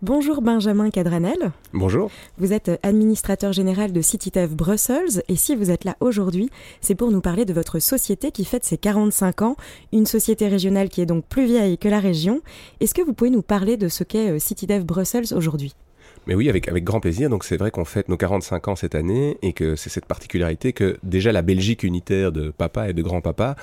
Bonjour Benjamin Cadranel. Bonjour. Vous êtes administrateur général de CityTev Brussels et si vous êtes là aujourd'hui, c'est pour nous parler de votre société qui fête ses 45 ans, une société régionale qui est donc plus vieille que la région. Est-ce que vous pouvez nous parler de ce qu'est euh, CityDev Brussels aujourd'hui? Mais oui, avec, avec grand plaisir. Donc c'est vrai qu'on fête nos 45 ans cette année et que c'est cette particularité que déjà la Belgique unitaire de papa et de grand-papa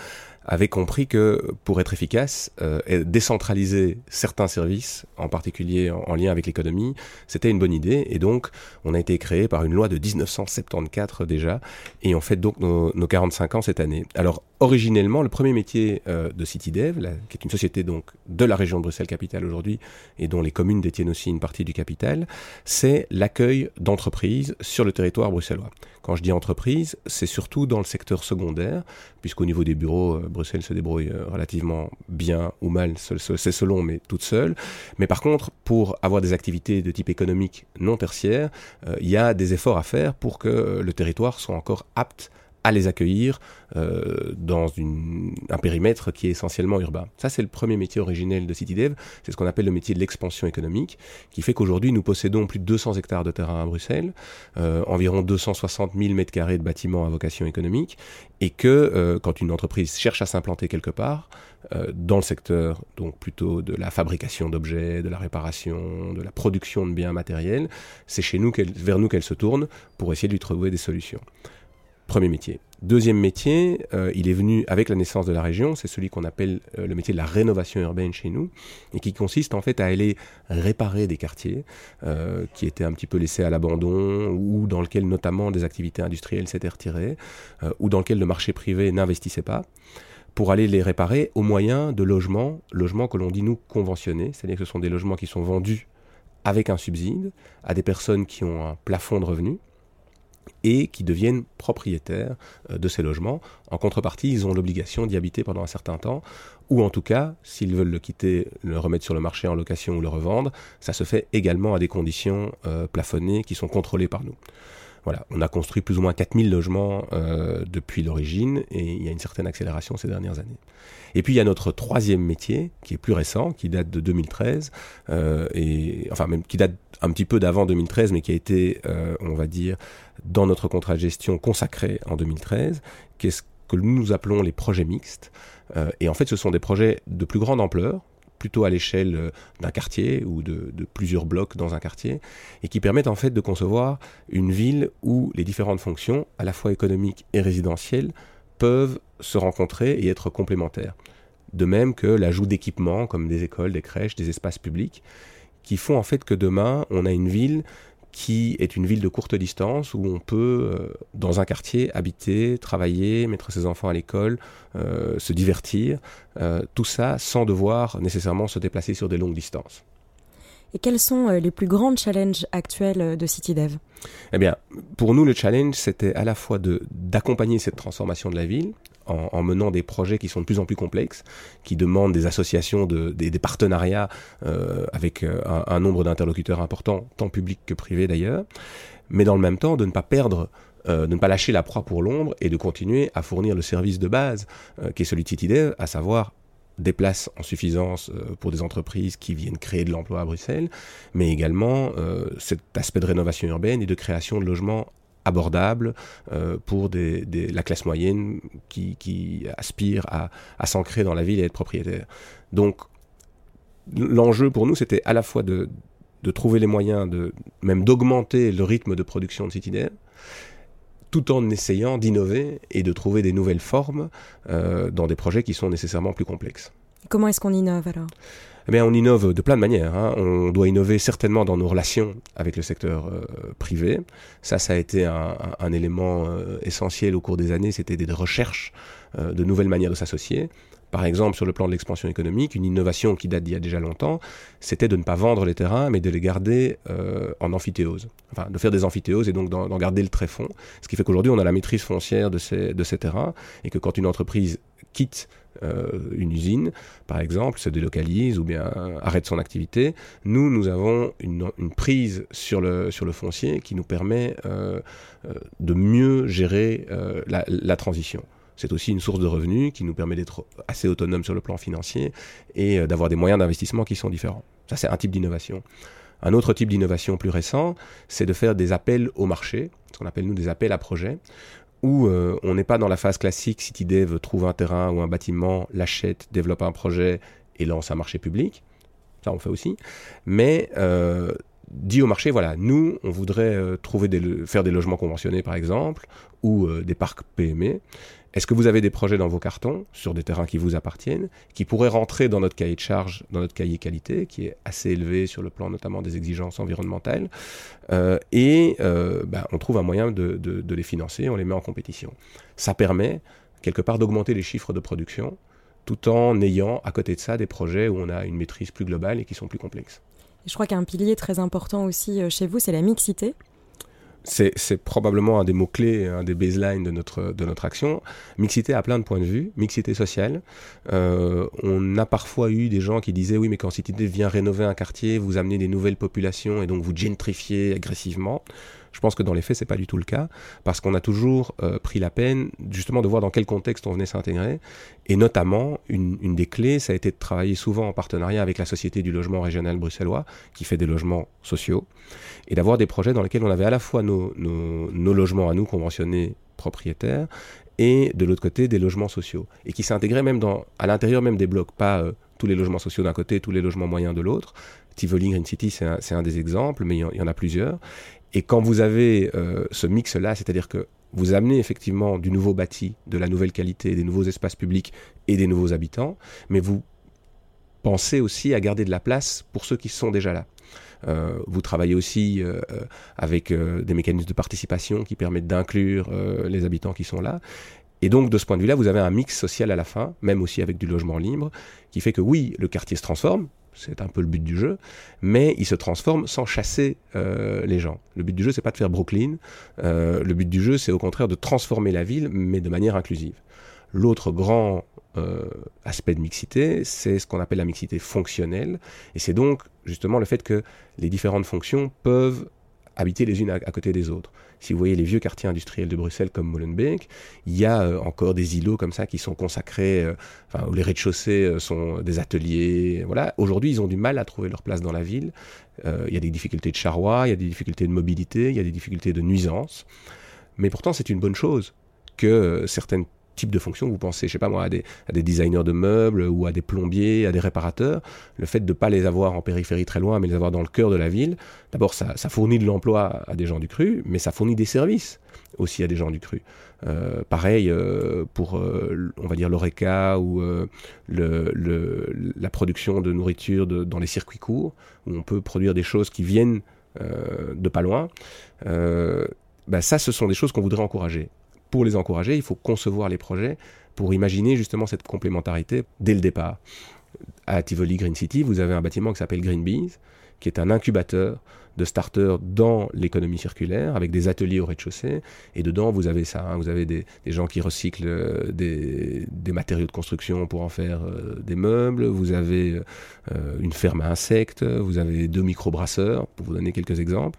avait compris que pour être efficace, euh, décentraliser certains services, en particulier en, lien avec l'économie, c'était une bonne idée. Et donc, on a été créé par une loi de 1974 déjà, et on fête donc nos, nos 45 ans cette année. Alors, originellement, le premier métier euh, de CityDev, qui est une société donc de la région de Bruxelles-Capitale aujourd'hui, et dont les communes détiennent aussi une partie du capital, c'est l'accueil d'entreprises sur le territoire bruxellois. Quand je dis entreprise, c'est surtout dans le secteur secondaire, puisqu'au niveau des bureaux, euh, Bruxelles se débrouille euh, relativement bien ou mal, c'est selon, mais toute seule. Mais par contre, pour avoir des activités de type économique non tertiaire, il y a des efforts à faire pour que le territoire soit encore apte à les accueillir euh, dans une, un périmètre qui est essentiellement urbain. Ça, c'est le premier métier originel de CityDev. C'est ce qu'on appelle le métier de l'expansion économique, qui fait qu'aujourd'hui, nous possédons plus de 200 hectares de terrain à Bruxelles, euh, environ 260 000 mètres carrés de bâtiments à vocation économique, et que euh, quand une entreprise cherche à s'implanter quelque part, euh, dans le secteur donc plutôt de la fabrication d'objets, de la réparation, de la production de biens matériels, c'est chez nous vers nous qu'elle se tourne pour essayer de lui trouver des solutions. Premier métier. Deuxième métier, euh, il est venu avec la naissance de la région, c'est celui qu'on appelle euh, le métier de la rénovation urbaine chez nous, et qui consiste en fait à aller réparer des quartiers euh, qui étaient un petit peu laissés à l'abandon, ou dans lesquels notamment des activités industrielles s'étaient retirées, ou dans lesquels le marché privé n'investissait pas pour aller les réparer au moyen de logements, logements que l'on dit nous conventionnés, c'est-à-dire que ce sont des logements qui sont vendus avec un subside à des personnes qui ont un plafond de revenus, et qui deviennent propriétaires euh, de ces logements. En contrepartie, ils ont l'obligation d'y habiter pendant un certain temps, ou en tout cas, s'ils veulent le quitter, le remettre sur le marché en location ou le revendre, ça se fait également à des conditions euh, plafonnées qui sont contrôlées par nous. Voilà, on a construit plus ou moins 4000 logements euh, depuis l'origine et il y a une certaine accélération ces dernières années. Et puis il y a notre troisième métier qui est plus récent, qui date de 2013, euh, et enfin même qui date un petit peu d'avant 2013, mais qui a été, euh, on va dire, dans notre contrat de gestion consacré en 2013, qu'est-ce que nous appelons les projets mixtes. et en fait, ce sont des projets de plus grande ampleur, plutôt à l'échelle euh, d'un quartier ou de, plusieurs blocs dans un quartier, et qui permettent en fait de concevoir une ville où les différentes fonctions, à la fois économiques et résidentielles, peuvent se rencontrer et être complémentaires. De même que l'ajout d'équipements comme des écoles, des crèches, des espaces publics, qui font en fait que demain, on a une ville qui est une ville de courte distance où on peut, euh, dans un quartier, habiter, travailler, mettre ses enfants à l'école, euh, se divertir, euh, tout ça sans devoir nécessairement se déplacer sur des longues distances. Et quels sont les plus grands challenges actuels de CityDev Eh bien, pour nous, le challenge, c'était à la fois d'accompagner cette transformation de la ville, en, menant des projets qui sont de plus en plus complexes, qui demandent des associations, de, des, partenariats euh, avec euh, un, nombre d'interlocuteurs importants, tant publics que privés d'ailleurs, mais dans le même temps de ne pas perdre euh, de ne pas lâcher la proie pour l'ombre et de continuer à fournir le service de base qui est celui de CityDev, à savoir des places en suffisance pour des entreprises qui viennent créer de l'emploi à Bruxelles, mais également cet aspect de rénovation urbaine et de création de logements abordable euh, pour la classe moyenne qui, aspire à, s'ancrer dans la ville et être propriétaire. Donc l'enjeu pour nous, c'était à la fois de, trouver les moyens même d'augmenter le rythme de production de CityDair, tout en essayant d'innover et de trouver des nouvelles formes euh, dans des projets qui sont nécessairement plus complexes. Comment est-ce qu'on innove alors? Eh on innove de plein de manières. Hein. On doit innover certainement dans nos relations avec le secteur euh, privé. Ça, ça a été un, un, élément euh, essentiel au cours des années. C'était des recherches euh, de nouvelles manières de s'associer. Par exemple, sur le plan de l'expansion économique, une innovation qui date d'il y a déjà longtemps, c'était de ne pas vendre les terrains, mais de les garder en amphithéose. Enfin, de faire des amphithéoses et donc d'en garder le tréfonds. Ce qui fait qu'aujourd'hui, on a la maîtrise foncière de ces, de ces terrains et que quand une entreprise quitte euh, une usine, par exemple, se délocalise ou bien arrête son activité, nous, nous avons une, prise sur le, sur le foncier qui nous permet euh, euh, de mieux gérer la, la transition. C'est aussi une source de revenus qui nous permet d'être assez autonome sur le plan financier et d'avoir des moyens d'investissement qui sont différents. Ça, c'est un type d'innovation. Un autre type d'innovation plus récent, c'est de faire des appels au marché, ce qu'on appelle nous des appels à projets, où euh, on n'est pas dans la phase classique, CityDev trouve un terrain ou un bâtiment, l'achète, développe un projet et lance un marché public. Ça, on fait aussi. Mais euh, dit au marché, voilà, nous, on voudrait euh, trouver faire des logements conventionnés, par exemple, ou des parcs PME. Est-ce que vous avez des projets dans vos cartons sur des terrains qui vous appartiennent, qui pourraient rentrer dans notre cahier de charge, dans notre cahier qualité, qui est assez élevé sur le plan notamment des exigences environnementales, euh, et euh, bah, on trouve un moyen de, les financer, on les met en compétition. Ça permet quelque part d'augmenter les chiffres de production, tout en ayant à côté de ça des projets où on a une maîtrise plus globale et qui sont plus complexes. Je crois qu'un pilier très important aussi euh, chez vous, c'est la mixité c'est probablement un des mots-clés, un des baselines de notre, de notre action. Mixité à plein de points de vue, mixité sociale. Euh, on a parfois eu des gens qui disaient oui mais quand Cité vient rénover un quartier, vous amenez des nouvelles populations et donc vous gentrifiez agressivement. Je pense que dans les faits, c'est pas du tout le cas, parce qu'on a toujours euh, pris la peine justement de voir dans quel contexte on venait s'intégrer, et notamment une, des clés, ça a été de travailler souvent en partenariat avec la Société du logement régional bruxellois, qui fait des logements sociaux, et d'avoir des projets dans lesquels on avait à la fois nos, nos, logements à nous conventionnés propriétaires, et de l'autre côté des logements sociaux, et qui s'intégraient même dans, à l'intérieur même des blocs, pas euh, tous les logements sociaux d'un côté, tous les logements moyens de l'autre. Tivoli Green City, c'est un, des exemples, mais il y, en a plusieurs. Et quand vous avez euh, ce mix-là, c'est-à-dire que vous amenez effectivement du nouveau bâti, de la nouvelle qualité, des nouveaux espaces publics et des nouveaux habitants, mais vous pensez aussi à garder de la place pour ceux qui sont déjà là. Euh, vous travaillez aussi euh, avec des mécanismes de participation qui permettent d'inclure les habitants qui sont là. Et donc, de ce point de vue-là, vous avez un mix social à la fin, même aussi avec du logement libre, qui fait que oui, le quartier se transforme, c'est un peu le but du jeu, mais il se transforme sans chasser euh, les gens. Le but du jeu, c'est pas de faire Brooklyn. Euh, le but du jeu, c'est au contraire de transformer la ville, mais de manière inclusive. L'autre grand euh, aspect de mixité, c'est ce qu'on appelle la mixité fonctionnelle, et c'est donc justement le fait que les différentes fonctions peuvent habiter les unes à, côté des autres. Si vous voyez les vieux quartiers industriels de Bruxelles comme Molenbeek, il y a euh, encore des îlots comme ça qui sont consacrés, euh, enfin, où les rez-de-chaussée euh, sont des ateliers. Voilà. Aujourd'hui, ils ont du mal à trouver leur place dans la ville. il y a des difficultés de charroi, il y a des difficultés de mobilité, il y a des difficultés de nuisance. Mais pourtant, c'est une bonne chose que certaines type de fonction, vous pensez, je sais pas moi, à des, designers de meubles ou à des plombiers, à des réparateurs, le fait de ne pas les avoir en périphérie très loin, mais les avoir dans le cœur de la ville, d'abord ça, fournit de l'emploi à des gens du cru, mais ça fournit des services aussi à des gens du cru. Euh, pareil euh, pour, euh, on va dire, l'ORECA ou la production de nourriture dans les circuits courts, où on peut produire des choses qui viennent de pas loin. Ben ça, ce sont des choses qu'on voudrait encourager pour les encourager, il faut concevoir les projets pour imaginer justement cette complémentarité dès le départ. À Tivoli Green City, vous avez un bâtiment qui s'appelle Green Bees, qui est un incubateur de starters dans l'économie circulaire, avec des ateliers au rez-de-chaussée. Et dedans, vous avez ça. Hein. vous avez des, gens qui recyclent euh, des, matériaux de construction pour en faire euh, des meubles. Vous avez euh, une ferme à insectes. Vous avez deux microbrasseurs, pour vous donner quelques exemples.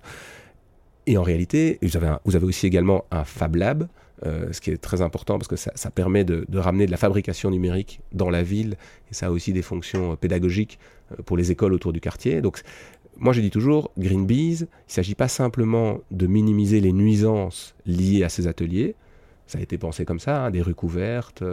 Et en réalité, vous avez, vous avez aussi également un Fab Lab, euh, ce qui est très important parce que ça, permet de, ramener de la fabrication numérique dans la ville et ça a aussi des fonctions euh, pédagogiques euh, pour les écoles autour du quartier. Donc, moi je dis toujours, Green Bees, il ne s'agit pas simplement de minimiser les nuisances liées à ces ateliers. Ça a été pensé comme ça, hein, des rues couvertes,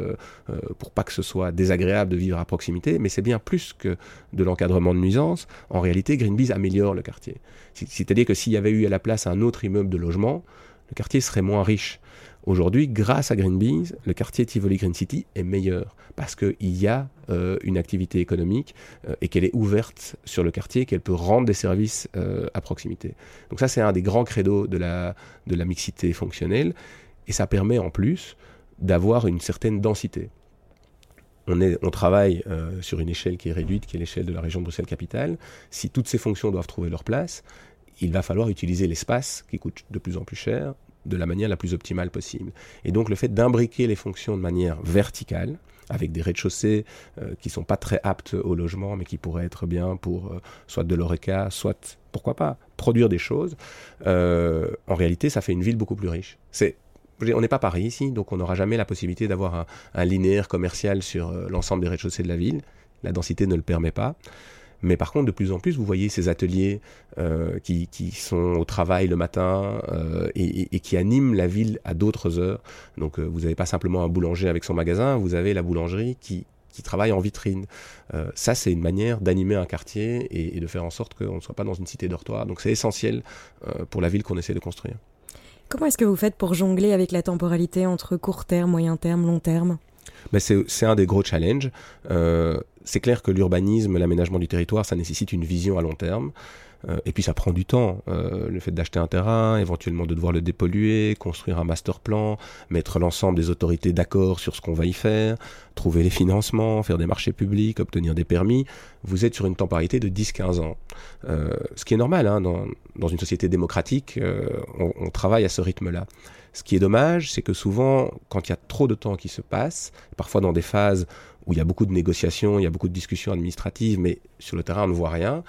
pour pas que ce soit désagréable de vivre à proximité, mais c'est bien plus que de l'encadrement de nuisances. En réalité, Green Bees améliore le quartier. C'est-à-dire que s'il y avait eu à la place un autre immeuble de logement, le quartier serait moins riche. Aujourd'hui, grâce à Green Bees, le quartier Tivoli Green City est meilleur parce qu'il y a euh, une activité économique euh, et qu'elle est ouverte sur le quartier, qu'elle peut rendre des services euh, à proximité. Donc ça, c'est un des grands credos de la, mixité fonctionnelle et ça permet en plus d'avoir une certaine densité. On travaille sur une échelle qui est réduite, qui est l'échelle de la région Bruxelles-Capitale. Si toutes ces fonctions doivent trouver leur place, il va falloir utiliser l'espace qui coûte de plus en plus cher, de la manière la plus optimale possible. Et donc le fait d'imbriquer les fonctions de manière verticale, avec des rez-de-chaussée euh, qui sont pas très aptes au logement, mais qui pourraient être bien pour euh, soit de l'oreca, soit, pourquoi pas, produire des choses, euh, en réalité, ça fait une ville beaucoup plus riche. C'est on n'est pas Paris ici, donc on n'aura jamais la possibilité d'avoir un, un, linéaire commercial sur l'ensemble des rez-de-chaussée de la ville. La densité ne le permet pas. Mais par contre, de plus en plus, vous voyez ces ateliers euh, qui, sont au travail le matin euh, et, qui animent la ville à d'autres heures. Donc vous n'avez pas simplement un boulanger avec son magasin, vous avez la boulangerie qui, qui travaille en vitrine. Euh, ça, c'est une manière d'animer un quartier et, de faire en sorte qu'on ne soit pas dans une cité dortoir. Donc c'est essentiel euh, pour la ville qu'on essaie de construire. Comment est-ce que vous faites pour jongler avec la temporalité entre court terme, moyen terme, long terme? Ben c'est un des gros challenges. Euh, c'est clair que l'urbanisme, l'aménagement du territoire, ça nécessite une vision à long terme. Euh, et puis ça prend du temps. Euh, le fait d'acheter un terrain, éventuellement de devoir le dépolluer, construire un master plan, mettre l'ensemble des autorités d'accord sur ce qu'on va y faire, trouver les financements, faire des marchés publics, obtenir des permis. Vous êtes sur une temporalité de 10-15 ans. Euh, ce qui est normal, hein, dans, dans, une société démocratique, on, on travaille à ce rythme-là. Ce qui est dommage, c'est que souvent, quand il y a trop de temps qui se passe, parfois dans des phases où il y a beaucoup de négociations, il y a beaucoup de discussions administratives, mais sur le terrain, on ne voit rien,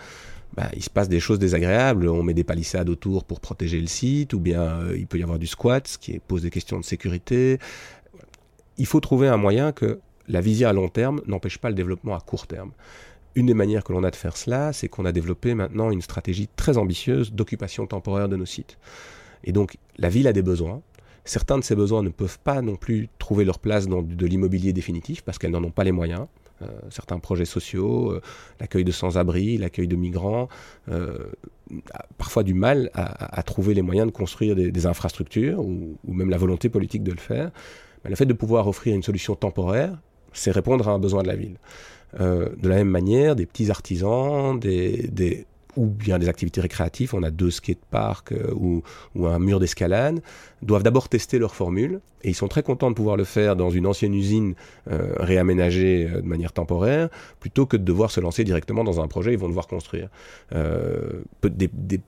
bah, il se passe des choses désagréables. On met des palissades autour pour protéger le site, ou bien euh, il peut y avoir du squat, ce qui pose des questions de sécurité. Il faut trouver un moyen que la vision à long terme n'empêche pas le développement à court terme. Une des manières que l'on a de faire cela, c'est qu'on a développé maintenant une stratégie très ambitieuse d'occupation temporaire de nos sites. Et donc, la ville a des besoins. Certains de ces besoins ne peuvent pas non plus trouver leur place dans de l'immobilier définitif parce qu'elles n'en ont pas les moyens. Euh, certains projets sociaux, euh, l'accueil de sans-abri, l'accueil de migrants, euh, parfois du mal à, trouver les moyens de construire des, infrastructures ou, même la volonté politique de le faire. Mais le fait de pouvoir offrir une solution temporaire, c'est répondre à un besoin de la ville. De la même manière, des petits artisans, des, ou bien des activités récréatives, on a deux skateparks euh, ou, un mur d'escalade, doivent d'abord tester leur formule et ils sont très contents de pouvoir le faire dans une ancienne usine euh, réaménagée euh, de manière temporaire plutôt que de devoir se lancer directement dans un projet ils vont devoir construire. Euh, des,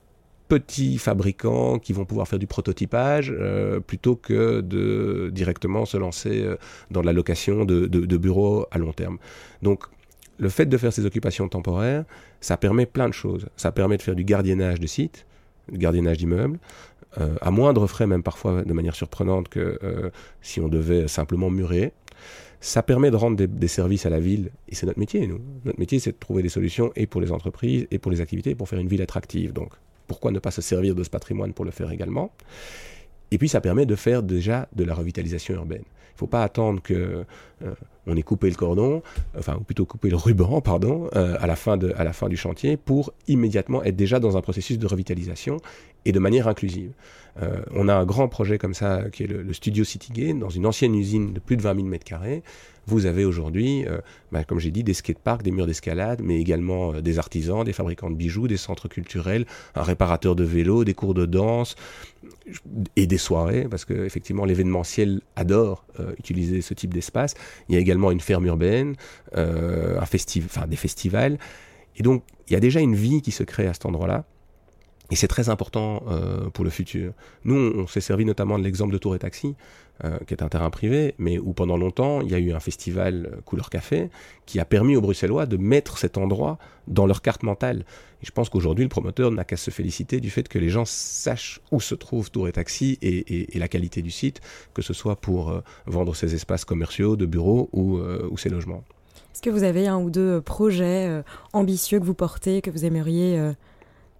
petits fabricants qui vont pouvoir faire du prototypage plutôt que de directement se lancer dans la location de, de, de bureaux à long terme. Donc le fait de faire ces occupations temporaires, ça permet plein de choses. Ça permet de faire du gardiennage de sites, du gardiennage d'immeubles, euh, à moindre frais, même parfois de manière surprenante que euh, si on devait simplement murer. Ça permet de rendre des, services à la ville, et c'est notre métier, nous. Notre métier, c'est de trouver des solutions et pour les entreprises, et pour les activités, pour faire une ville attractive. Donc, pourquoi ne pas se servir de ce patrimoine pour le faire également? Et puis, ça permet de faire déjà de la revitalisation urbaine. Il ne faut pas attendre que on ait coupé le cordon, enfin ou plutôt coupé le ruban, pardon, euh, à la fin de, à la fin du chantier pour immédiatement être déjà dans un processus de revitalisation et de manière inclusive. Euh, on a un grand projet comme ça qui est le, le Studio Citygate dans une ancienne usine de plus de 20 000 mètres carrés. Vous avez aujourd'hui, euh, bah, comme j'ai dit, des skateparks, des murs d'escalade, mais également euh, des artisans, des fabricants de bijoux, des centres culturels, un réparateur de vélos, des cours de danse et des soirées, parce que effectivement l'événementiel adore euh, utiliser ce type d'espace. Il y a également une ferme urbaine, euh, un des festivals, et donc il y a déjà une vie qui se crée à cet endroit-là. Et c'est très important euh, pour le futur. Nous, on, s'est servi notamment de l'exemple de Tour et Taxi, euh, qui est un terrain privé, mais où pendant longtemps, il y a eu un festival euh, couleur café qui a permis aux Bruxellois de mettre cet endroit dans leur carte mentale. Et je pense qu'aujourd'hui, le promoteur n'a qu'à se féliciter du fait que les gens sachent où se trouve Tour et Taxi et, la qualité du site, que ce soit pour vendre ses espaces commerciaux, de bureaux ou, ou ses logements. Est-ce que vous avez un ou deux projets ambitieux que vous portez, que vous aimeriez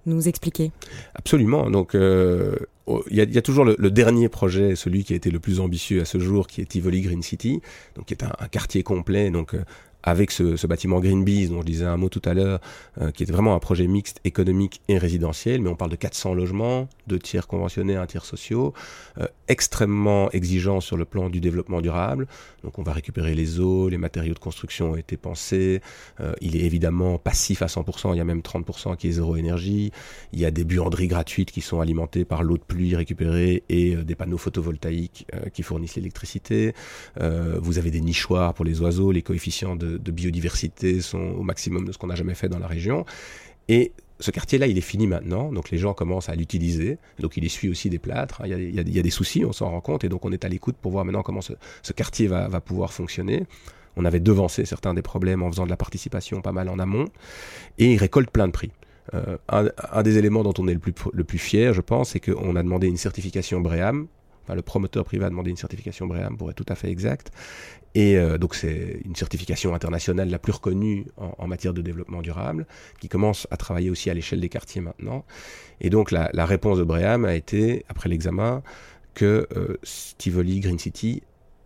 nous expliquer Absolument. Donc, euh, il y, a, toujours le, le, dernier projet, celui qui a été le plus ambitieux à ce jour, qui est Tivoli Green City, donc qui est un, un quartier complet, donc euh, avec ce, ce, bâtiment Greenpeace dont je disais un mot tout à l'heure, euh, qui est vraiment un projet mixte économique et résidentiel, mais on parle de 400 logements, deux tiers conventionnés, un tiers sociaux, euh, extrêmement exigeant sur le plan du développement durable. Donc on va récupérer les eaux, les matériaux de construction ont été pensés, euh, il est évidemment passif à 100%, il y a même 30% qui est zéro énergie, il y a des buanderies gratuites qui sont alimentées par l'eau de pluie récupérée et euh, des panneaux photovoltaïques euh, qui fournissent l'électricité, vous avez des nichoirs pour les oiseaux, les coefficients de, de biodiversité sont au maximum de ce qu'on n'a jamais fait dans la région. Et ce quartier-là, il est fini maintenant, donc les gens commencent à l'utiliser, donc il essuie aussi des plâtres, il y a, il y a, des soucis, on s'en rend compte, et donc on est à l'écoute pour voir maintenant comment ce, quartier va, pouvoir fonctionner. On avait devancé certains des problèmes en faisant de la participation pas mal en amont, et il récolte plein de prix. Euh, un, un, des éléments dont on est le plus, le plus fier, je pense, c'est qu'on a demandé une certification BREAM, le promoteur privé a demandé une certification BREAM pour être tout à fait exact. Et euh, donc c'est une certification internationale la plus reconnue en, matière de développement durable, qui commence à travailler aussi à l'échelle des quartiers maintenant. Et donc la, réponse de BREAM a été, après l'examen, que euh, Tivoli Green City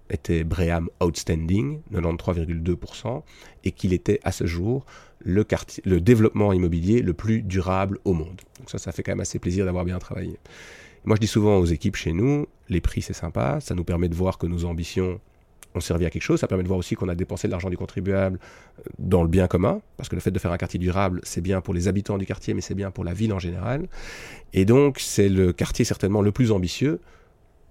était BREAM Outstanding, 93,2%, et qu'il était à ce jour le, le développement immobilier le plus durable au monde. Donc ça, ça fait quand même assez plaisir d'avoir bien travaillé. Moi, je dis souvent aux équipes chez nous, les prix, c'est sympa, ça nous permet de voir que nos ambitions ont servi à quelque chose, ça permet de voir aussi qu'on a dépensé de l'argent du contribuable euh, dans le bien commun, parce que le fait de faire un quartier durable, c'est bien pour les habitants du quartier, mais c'est bien pour la ville en général. Et donc, c'est le quartier certainement le plus ambitieux,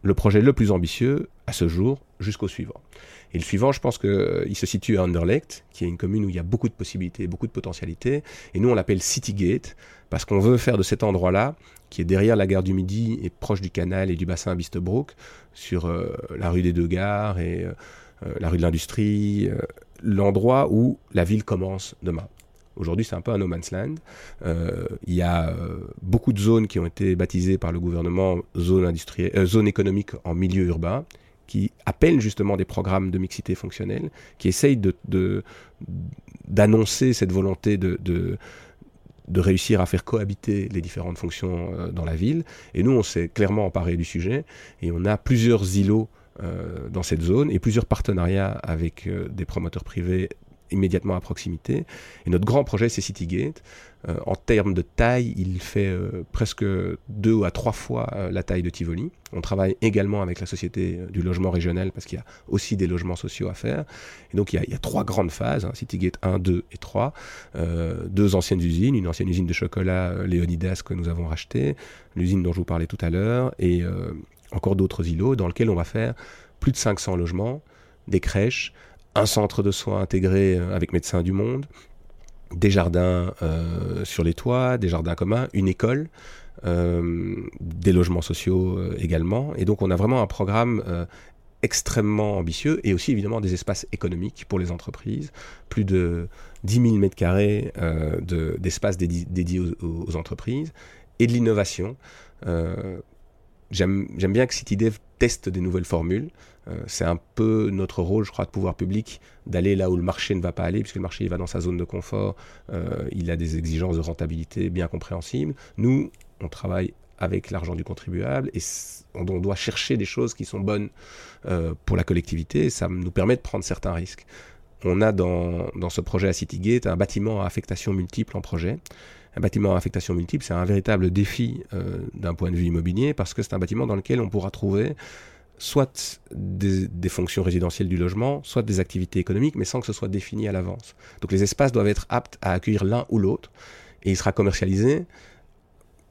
le projet le plus ambitieux à ce jour jusqu'au suivant. Et le suivant, je pense qu'il euh, se situe à Anderlecht, qui est une commune où il y a beaucoup de possibilités, beaucoup de potentialités. Et nous, on l'appelle Citygate, parce qu'on veut faire de cet endroit-là, qui est derrière la gare du Midi et proche du canal et du bassin Bistebrook, sur euh, la rue des Deux Gares et euh, la rue de l'Industrie, l'endroit où la ville commence demain. Aujourd'hui, c'est un peu un no man's land. il y a beaucoup de zones qui ont été baptisées par le gouvernement zones industrielles, zones économiques en milieu urbain, qui appellent justement des programmes de mixité fonctionnelle, qui essayent d'annoncer cette volonté de, réussir à faire cohabiter les différentes fonctions euh, dans la ville. Et nous, on s'est clairement emparé du sujet et on a plusieurs îlots euh, dans cette zone et plusieurs partenariats avec euh, des promoteurs privés immédiatement à proximité. Et notre grand projet, c'est Citygate. Euh, en termes de taille, il fait euh, presque deux à trois fois euh, la taille de Tivoli. On travaille également avec la société du logement régional parce qu'il y a aussi des logements sociaux à faire. Et donc il y a, trois grandes phases, hein, Citygate 1, 2 et 3. deux anciennes usines, une ancienne usine de chocolat Léonidas que nous avons rachetée, l'usine dont je vous parlais tout à l'heure, et encore d'autres îlots dans lesquels on va faire plus de 500 logements, des crèches, un centre de soins intégré euh, avec Médecins du Monde, des jardins euh, sur les toits, des jardins communs, une école, euh, des logements sociaux également. Et donc on a vraiment un programme extrêmement ambitieux et aussi évidemment des espaces économiques pour les entreprises, plus de 10 000 mètres carrés d'espace dédiés aux, entreprises et de l'innovation. J'aime bien que CityDev teste des nouvelles formules. Euh, c'est un peu notre rôle, je crois, de pouvoir public, d'aller là où le marché ne va pas aller, puisque le marché il va dans sa zone de confort, euh, il a des exigences de rentabilité bien compréhensibles. Nous, on travaille avec l'argent du contribuable et on, doit chercher des choses qui sont bonnes euh, pour la collectivité et ça nous permet de prendre certains risques. On a dans, dans ce projet à Citygate un bâtiment à affectation multiple en projet. Un bâtiment à affectation multiple, c'est un véritable défi d'un point de vue immobilier parce que c'est un bâtiment dans lequel on pourra trouver soit des, fonctions résidentielles du logement, soit des activités économiques, mais sans que ce soit défini à l'avance. Donc les espaces doivent être aptes à accueillir l'un ou l'autre, et il sera commercialisé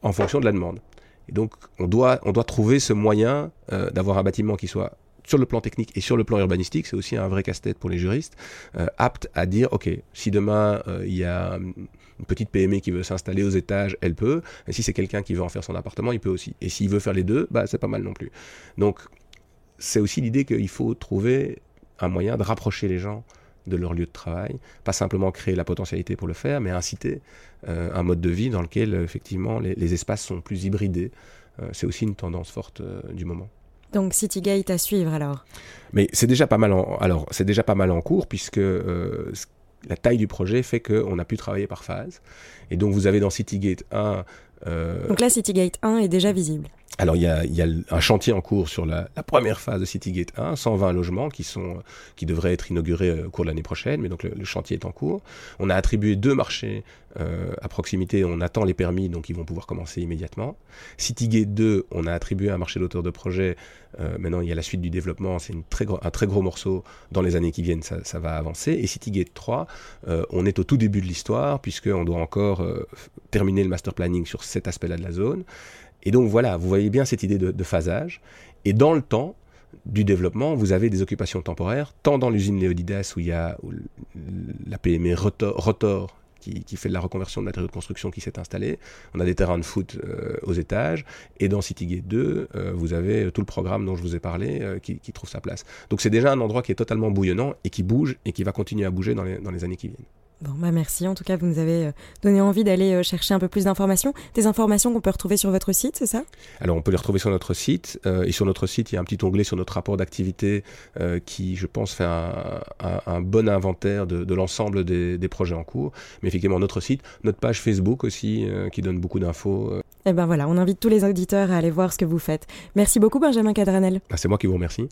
en fonction de la demande. Et donc on doit, trouver ce moyen euh, d'avoir un bâtiment qui soit sur le plan technique et sur le plan urbanistique, c'est aussi un vrai casse-tête pour les juristes, euh, apte à dire, OK, si demain euh, il y a une petite PME qui veut s'installer aux étages, elle peut, et si c'est quelqu'un qui veut en faire son appartement, il peut aussi. Et s'il veut faire les deux, bah, c'est pas mal non plus. Donc c'est aussi l'idée qu'il faut trouver un moyen de rapprocher les gens de leur lieu de travail, pas simplement créer la potentialité pour le faire, mais inciter euh, un mode de vie dans lequel effectivement les, espaces sont plus hybridés. Euh, c'est aussi une tendance forte euh, du moment. Donc Citygate à suivre alors? Mais c'est déjà pas mal en alors c'est déjà pas mal en cours puisque la taille du projet fait qu'on a pu travailler par phase. Et donc vous avez dans Citygate 1 donc là, Citygate 1 est déjà visible. Alors il y, a, un chantier en cours sur la, première phase de Citygate 1, 120 logements qui, sont, qui devraient être inaugurés euh, au cours de l'année prochaine, mais donc le, chantier est en cours. On a attribué deux marchés euh, à proximité, on attend les permis, donc ils vont pouvoir commencer immédiatement. Citygate 2, on a attribué un marché d'auteur de projet, euh, maintenant il y a la suite du développement, c'est un très gros morceau, dans les années qui viennent ça, va avancer. Et Citygate 3, on est au tout début de l'histoire, puisqu'on doit encore terminer le master planning sur cet aspect-là de la zone. Et donc voilà, vous voyez bien cette idée de, phasage. Et dans le temps du développement, vous avez des occupations temporaires, tant dans l'usine Léodidas où il y a la PME Rotor, qui, fait de la reconversion de matériaux de construction qui s'est installée. On a des terrains de foot euh, aux étages. Et dans Citygate 2, euh, vous avez tout le programme dont je vous ai parlé euh, qui, trouve sa place. Donc c'est déjà un endroit qui est totalement bouillonnant et qui bouge et qui va continuer à bouger dans les, dans les années qui viennent. Bon, bah merci. En tout cas, vous nous avez euh, donné envie d'aller euh, chercher un peu plus d'informations. Des informations qu'on peut retrouver sur votre site, c'est ça? Alors, on peut les retrouver sur notre site. Euh, et sur notre site, il y a un petit onglet sur notre rapport d'activité qui, je pense, fait un, bon inventaire de, l'ensemble des, des, projets en cours. Mais effectivement, notre site, notre page Facebook aussi, qui donne beaucoup d'infos. Et eh ben voilà, on invite tous les auditeurs à aller voir ce que vous faites. Merci beaucoup, Benjamin Cadranel. Ah, c'est moi qui vous remercie.